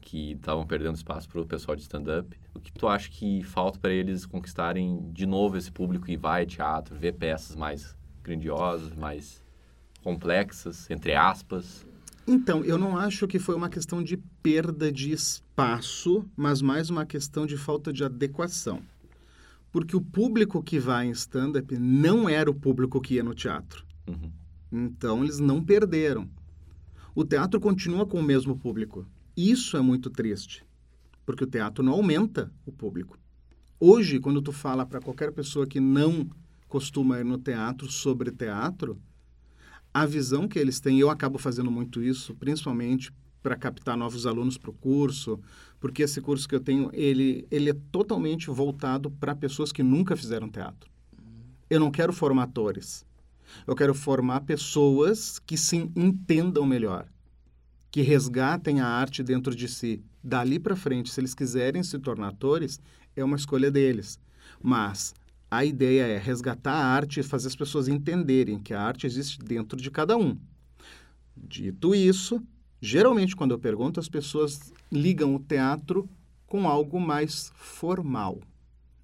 que estavam perdendo espaço para o pessoal de stand-up? O que tu acha que falta para eles conquistarem de novo esse público e vai teatro, ver peças mais grandiosas, mais complexas, entre aspas? Então, eu não acho que foi uma questão de perda de espaço, mas mais uma questão de falta de adequação. Porque o público que vai em stand-up não era o público que ia no teatro. Uhum. Então, eles não perderam. O teatro continua com o mesmo público. Isso é muito triste, porque o teatro não aumenta o público. Hoje, quando tu fala para qualquer pessoa que não costuma ir no teatro sobre teatro, a visão que eles têm, eu acabo fazendo muito isso, principalmente para captar novos alunos para o curso, porque esse curso que eu tenho, ele, ele é totalmente voltado para pessoas que nunca fizeram teatro. Eu não quero formatores. Eu quero formar pessoas que se entendam melhor, que resgatem a arte dentro de si. Dali para frente, se eles quiserem se tornar atores, é uma escolha deles. Mas a ideia é resgatar a arte e fazer as pessoas entenderem que a arte existe dentro de cada um. Dito isso, geralmente quando eu pergunto, as pessoas ligam o teatro com algo mais formal.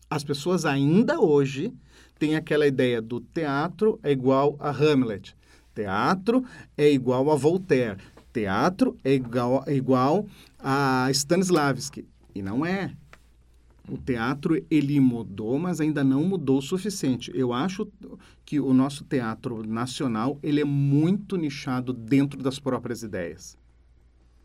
As pessoas ainda hoje têm aquela ideia do teatro é igual a Hamlet, teatro é igual a Voltaire, teatro é igual, é igual a Stanislavski. E não é. O teatro, ele mudou, mas ainda não mudou o suficiente. Eu acho que o nosso teatro nacional, ele é muito nichado dentro das próprias ideias.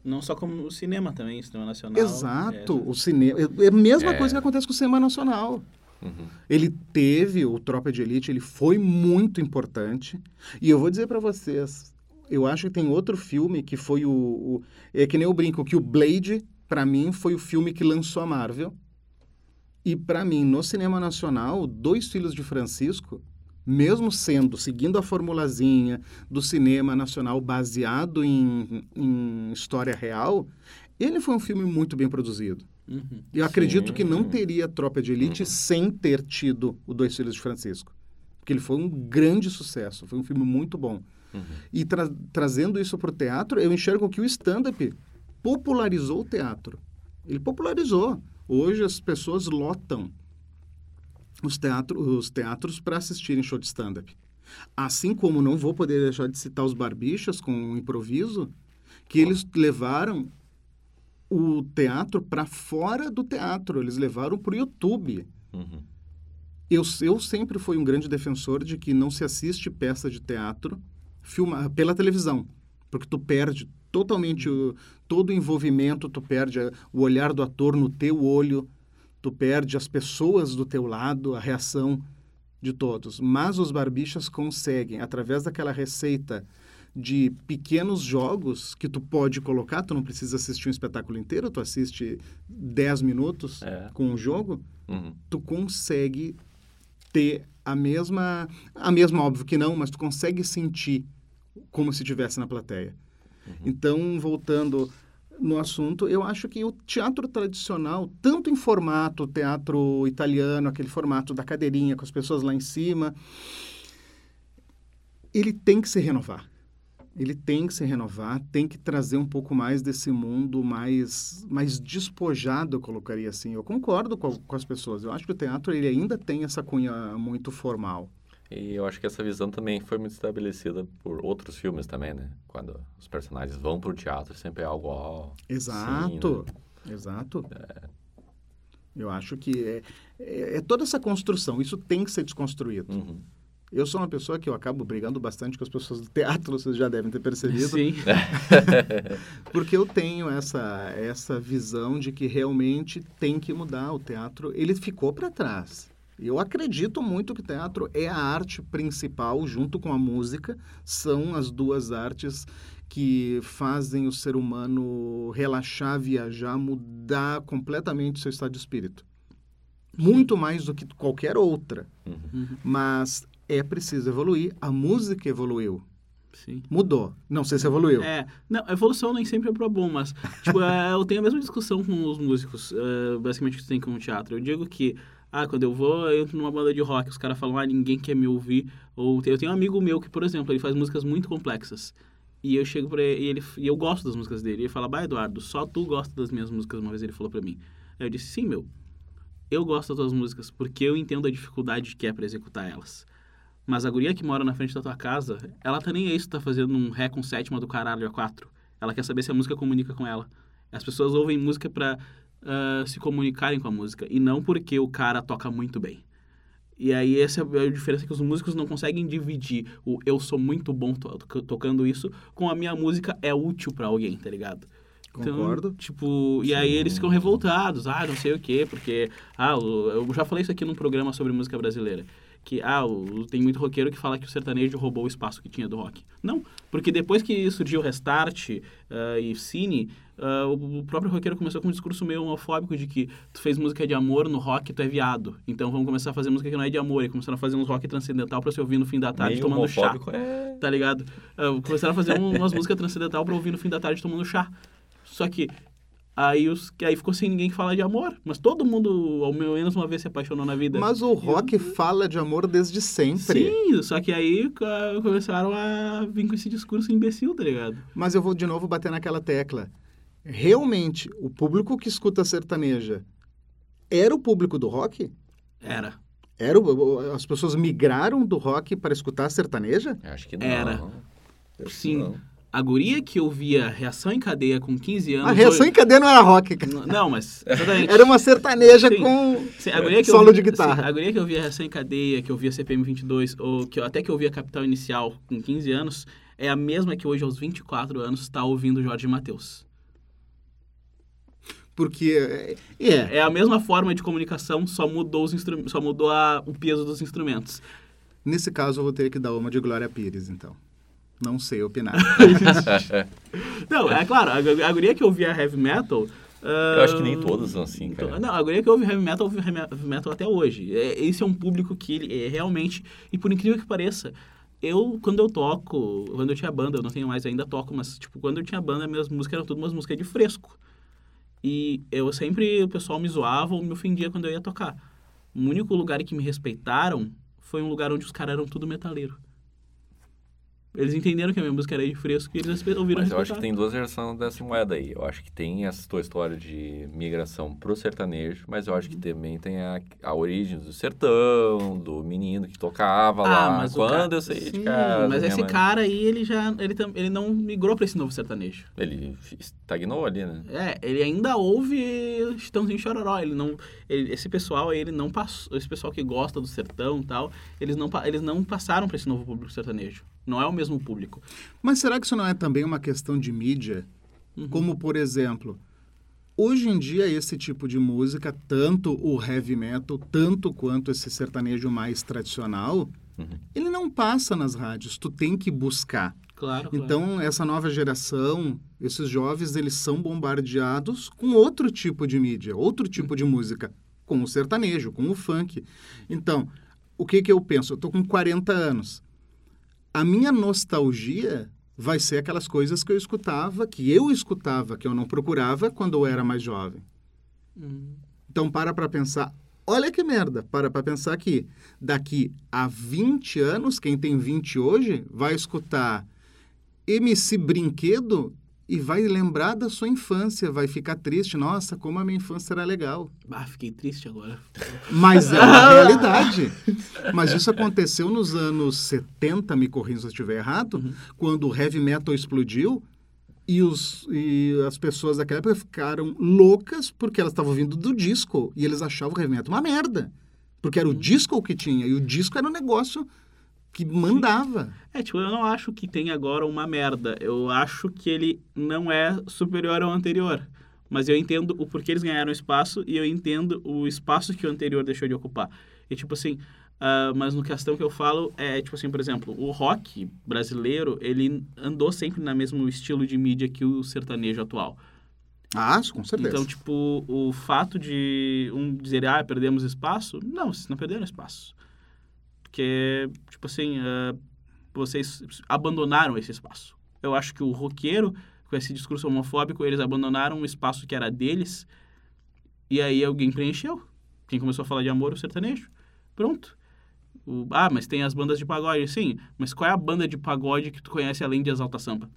Não só como o cinema também, o cinema nacional. Exato. É, o cinema... É a mesma é. coisa que acontece com o cinema nacional. Uhum. Ele teve, o Tropa de Elite, ele foi muito importante. E eu vou dizer para vocês, eu acho que tem outro filme que foi o, o... É que nem eu brinco, que o Blade, para mim, foi o filme que lançou a Marvel e para mim, no cinema nacional, Dois Filhos de Francisco, mesmo sendo, seguindo a formulazinha do cinema nacional baseado em, em história real, ele foi um filme muito bem produzido. Uhum. Eu acredito Sim. que não teria Tropa de Elite uhum. sem ter tido o Dois Filhos de Francisco. Porque ele foi um grande sucesso, foi um filme muito bom. Uhum. E tra trazendo isso para o teatro, eu enxergo que o stand-up popularizou o teatro. Ele popularizou. Hoje as pessoas lotam os, teatro, os teatros para assistirem show de stand-up. Assim como não vou poder deixar de citar os Barbichas com o improviso, que eles levaram o teatro para fora do teatro, eles levaram para o YouTube. Uhum. Eu, eu sempre fui um grande defensor de que não se assiste peça de teatro filma, pela televisão, porque tu perde totalmente o, todo o envolvimento, tu perde o olhar do ator no teu olho, tu perde as pessoas do teu lado, a reação de todos. Mas os barbichas conseguem, através daquela receita de pequenos jogos que tu pode colocar, tu não precisa assistir um espetáculo inteiro, tu assiste 10 minutos é. com o jogo, uhum. tu consegue ter a mesma, a mesma óbvio que não, mas tu consegue sentir como se estivesse na plateia. Uhum. Então, voltando no assunto, eu acho que o teatro tradicional, tanto em formato teatro italiano, aquele formato da cadeirinha com as pessoas lá em cima, ele tem que se renovar. Ele tem que se renovar, tem que trazer um pouco mais desse mundo mais, mais despojado, eu colocaria assim. Eu concordo com, com as pessoas. Eu acho que o teatro ele ainda tem essa cunha muito formal. E eu acho que essa visão também foi muito estabelecida por outros filmes também, né? Quando os personagens vão para o teatro, sempre é algo... Ó, exato, assim, né? exato. É... Eu acho que é, é, é, toda essa construção, isso tem que ser desconstruído. Uhum. Eu sou uma pessoa que eu acabo brigando bastante com as pessoas do teatro, vocês já devem ter percebido. Sim. Porque eu tenho essa, essa visão de que realmente tem que mudar o teatro. Ele ficou para trás. Eu acredito muito que teatro é a arte principal, junto com a música, são as duas artes que fazem o ser humano relaxar, viajar, mudar completamente seu estado de espírito. muito mais do que qualquer outra. Uhum. Mas é preciso evoluir. A música evoluiu. Sim. Mudou. Não sei se evoluiu. É, não, evolução nem sempre é pra bom, mas tipo, é, eu tenho a mesma discussão com os músicos, é, basicamente que tem com o teatro. Eu digo que, ah, quando eu vou, eu entro numa banda de rock, os caras falam, ah, ninguém quer me ouvir. Ou eu tenho um amigo meu que, por exemplo, ele faz músicas muito complexas. E eu chego pra ele e, eu gosto das músicas dele. Ele fala, bah, Eduardo, só tu gosta das minhas músicas, uma vez ele falou pra mim. Aí eu disse, sim, meu, eu gosto das tuas músicas porque eu entendo a dificuldade que é pra executar elas. Mas a guria que mora na frente da tua casa, ela tá nem se tu tá fazendo um ré com sétima do caralho a quatro. Ela quer saber se a música comunica com ela. As pessoas ouvem música pra ah, se comunicarem com a música. E não porque o cara toca muito bem. E aí essa é a diferença que os músicos não conseguem dividir o eu sou muito bom to- to- tocando isso com a minha música é útil pra alguém, tá ligado? Concordo. Então, tipo, e aí eles ficam revoltados, ah, não sei o quê, porque ah, eu já falei isso aqui num programa sobre música brasileira. Que, ah, o- tem muito roqueiro que fala que o sertanejo roubou o espaço que tinha do rock. Não, porque depois que surgiu o Restart ah, e Cine, ah, o o próprio roqueiro começou com um discurso meio homofóbico de que tu fez música de amor no rock, tu é viado. Então vamos começar a fazer música que não é de amor. E começaram a fazer uns rock transcendental pra se ouvir no fim da tarde Meio tomando chá é... tá ligado? Ah, começaram a fazer um- umas músicas transcendental pra ouvir no fim da tarde tomando chá. Só que aí, os, que aí ficou sem ninguém que fala de amor. Mas todo mundo, ao menos uma vez, se apaixonou na vida. Mas o rock fala de amor desde sempre. Sim, só que aí começaram a vir com esse discurso imbecil, tá ligado? Mas eu vou de novo bater naquela tecla. Realmente, o público que escuta sertaneja era o público do rock? Era. Era o- as pessoas migraram do rock para escutar sertaneja? Acho que não. Era. Sim. não. A guria que ouvia Reação em Cadeia com 15 anos... A reação hoje- em cadeia não era rock, cara. Não, mas... Exatamente. Era uma sertaneja Sim. com Sim, solo ouvia- de guitarra. sim, a guria que ouvia Reação em Cadeia, que ouvia CPM 22, ou que, até que ouvia Capital Inicial com 15 anos, é a mesma que hoje, aos 24 anos, está ouvindo Jorge Mateus. Porque é, é, É a mesma forma de comunicação, só mudou, os instru... só mudou a- o peso dos instrumentos. nesse caso eu vou ter que dar uma de Glória Pires, então. Não sei opinar. Não, é claro, a, a guria que ouvia heavy metal... ah, Eu acho que nem todos são assim, então, cara. Não, a guria que ouve heavy metal, ouve heavy metal até hoje. É, esse é um público que ele é realmente... E por incrível que pareça, eu, quando eu toco... Quando eu tinha banda, eu não tenho mais, ainda toco, mas, tipo, quando eu tinha banda, minhas músicas eram tudo umas músicas de fresco. E eu sempre... O pessoal me zoava ou me ofendia quando eu ia tocar. O único lugar em que me respeitaram foi um lugar onde os caras eram tudo metaleiro. Eles entenderam que a minha música era de fresco e eles ouviram Mas eu acho que tem duas versões dessa moeda aí. Eu acho que tem essa tua história de migração pro sertanejo, mas eu acho Uhum. que também tem a, a origem do sertão, do menino que tocava Ah, lá mas quando eu saí de Sim, casa. Mas esse mãe- cara aí, ele já. Ele, tam- ele não migrou pra esse novo sertanejo. Ele estagnou ali, né? É, ele ainda ouve Chitãozinho Chororó. Ele não. ele- esse pessoal aí, ele não passou. Esse pessoal que gosta do sertão e tal, eles não, eles não passaram pra esse novo público sertanejo. Não é o mesmo público. Mas será que isso não é também uma questão de mídia? Uhum. Como, por exemplo, hoje em dia esse tipo de música, tanto o heavy metal, tanto quanto esse sertanejo mais tradicional, Uhum. ele não passa nas rádios. Tu tem que buscar. Claro, claro. Então, essa nova geração, esses jovens, eles são bombardeados com outro tipo de mídia, outro tipo de música, com o sertanejo, com o funk. Então, o que, que eu penso? Eu tô com 40 anos. A minha nostalgia vai ser aquelas coisas que eu escutava, que eu escutava, que eu não procurava quando eu era mais jovem. Hum, Então, para para pensar. Olha que merda, para para pensar que daqui a 20 anos, quem tem 20 hoje, vai escutar MC Brinquedo e vai lembrar da sua infância, vai ficar triste. Nossa, como a minha infância era legal. Ah, fiquei triste agora. Mas é uma realidade. Mas isso aconteceu nos anos 70, me corrija se eu estiver errado, Uhum. quando o heavy metal explodiu e, os, e as pessoas daquela época ficaram loucas porque elas estavam vindo do disco e eles achavam o heavy metal uma merda. Porque era o disco que tinha e o disco era um negócio que mandava. É, tipo, eu não acho que tem agora uma merda. Eu acho que ele não é superior ao anterior. Mas eu entendo o porquê eles ganharam espaço e eu entendo o espaço que o anterior deixou de ocupar. E, tipo assim, ah, mas no questão que eu falo é, tipo assim, por exemplo, o rock brasileiro, ele andou sempre no mesmo estilo de mídia que o sertanejo atual. Ah, com certeza. Então, tipo, o fato de um dizer, ah, perdemos espaço, não, vocês não perderam espaço. Porque, tipo assim, uh, vocês abandonaram esse espaço. Eu acho que o roqueiro, com esse discurso homofóbico, eles abandonaram um espaço que era deles e aí alguém preencheu. Quem começou a falar de amor, o sertanejo. Pronto. O, ah, mas tem as bandas de pagode. Sim, mas qual é a banda de pagode que tu conhece além de Exalta Samba?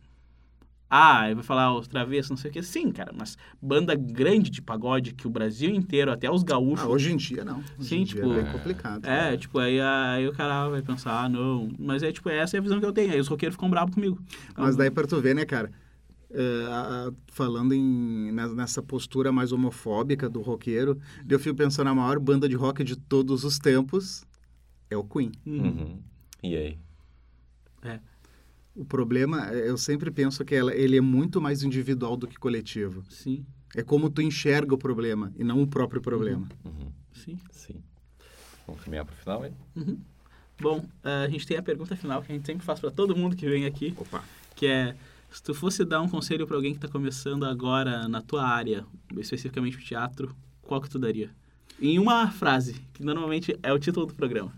Ah, vai falar os travessos, não sei o que. Sim, cara, mas banda grande de pagode que o Brasil inteiro, até os gaúchos. Ah, hoje em dia não. Hoje Sim, tipo. dia é bem complicado. É, cara. tipo, aí, aí o cara vai pensar, ah, não. Mas é tipo, essa é a visão que eu tenho. Aí os roqueiros ficam bravos comigo. Mas daí pra tu ver, né, cara? Uh, falando em, nessa postura mais homofóbica do roqueiro, eu fico pensando, a maior banda de rock de todos os tempos é o Queen. Uhum. E aí? É. O problema, eu sempre penso que ela, ele é muito mais individual do que coletivo. Sim. É como tu enxerga o problema e não o próprio problema. Uhum. uhum. Sim. Sim. Vamos caminhar para o final, hein? Uhum. Bom, uh, a gente tem a pergunta final que a gente sempre faz para todo mundo que vem aqui. Opa. Que é, se tu fosse dar um conselho para alguém que está começando agora na tua área, especificamente o teatro, qual que tu daria? Em uma frase, que normalmente é o título do programa.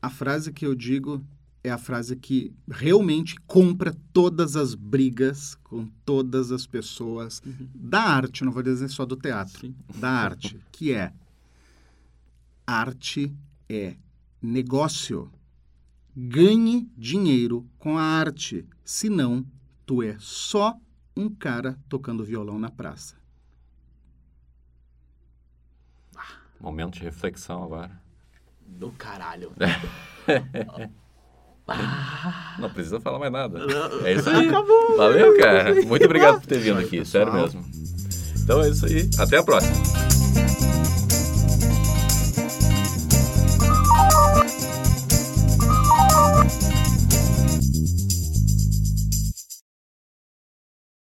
A frase que eu digo é a frase que realmente compra todas as brigas com todas as pessoas uhum. da arte, não vou dizer só do teatro, Sim. da arte, que é arte é negócio. Ganhe dinheiro com a arte, senão tu é só um cara tocando violão na praça. Momento de reflexão agora. Do caralho. Ah. Não precisa falar mais nada. É isso aí. Acabou. Valeu, cara. Muito obrigado por ter vindo aqui, sério mesmo. Então é isso aí. Até a próxima.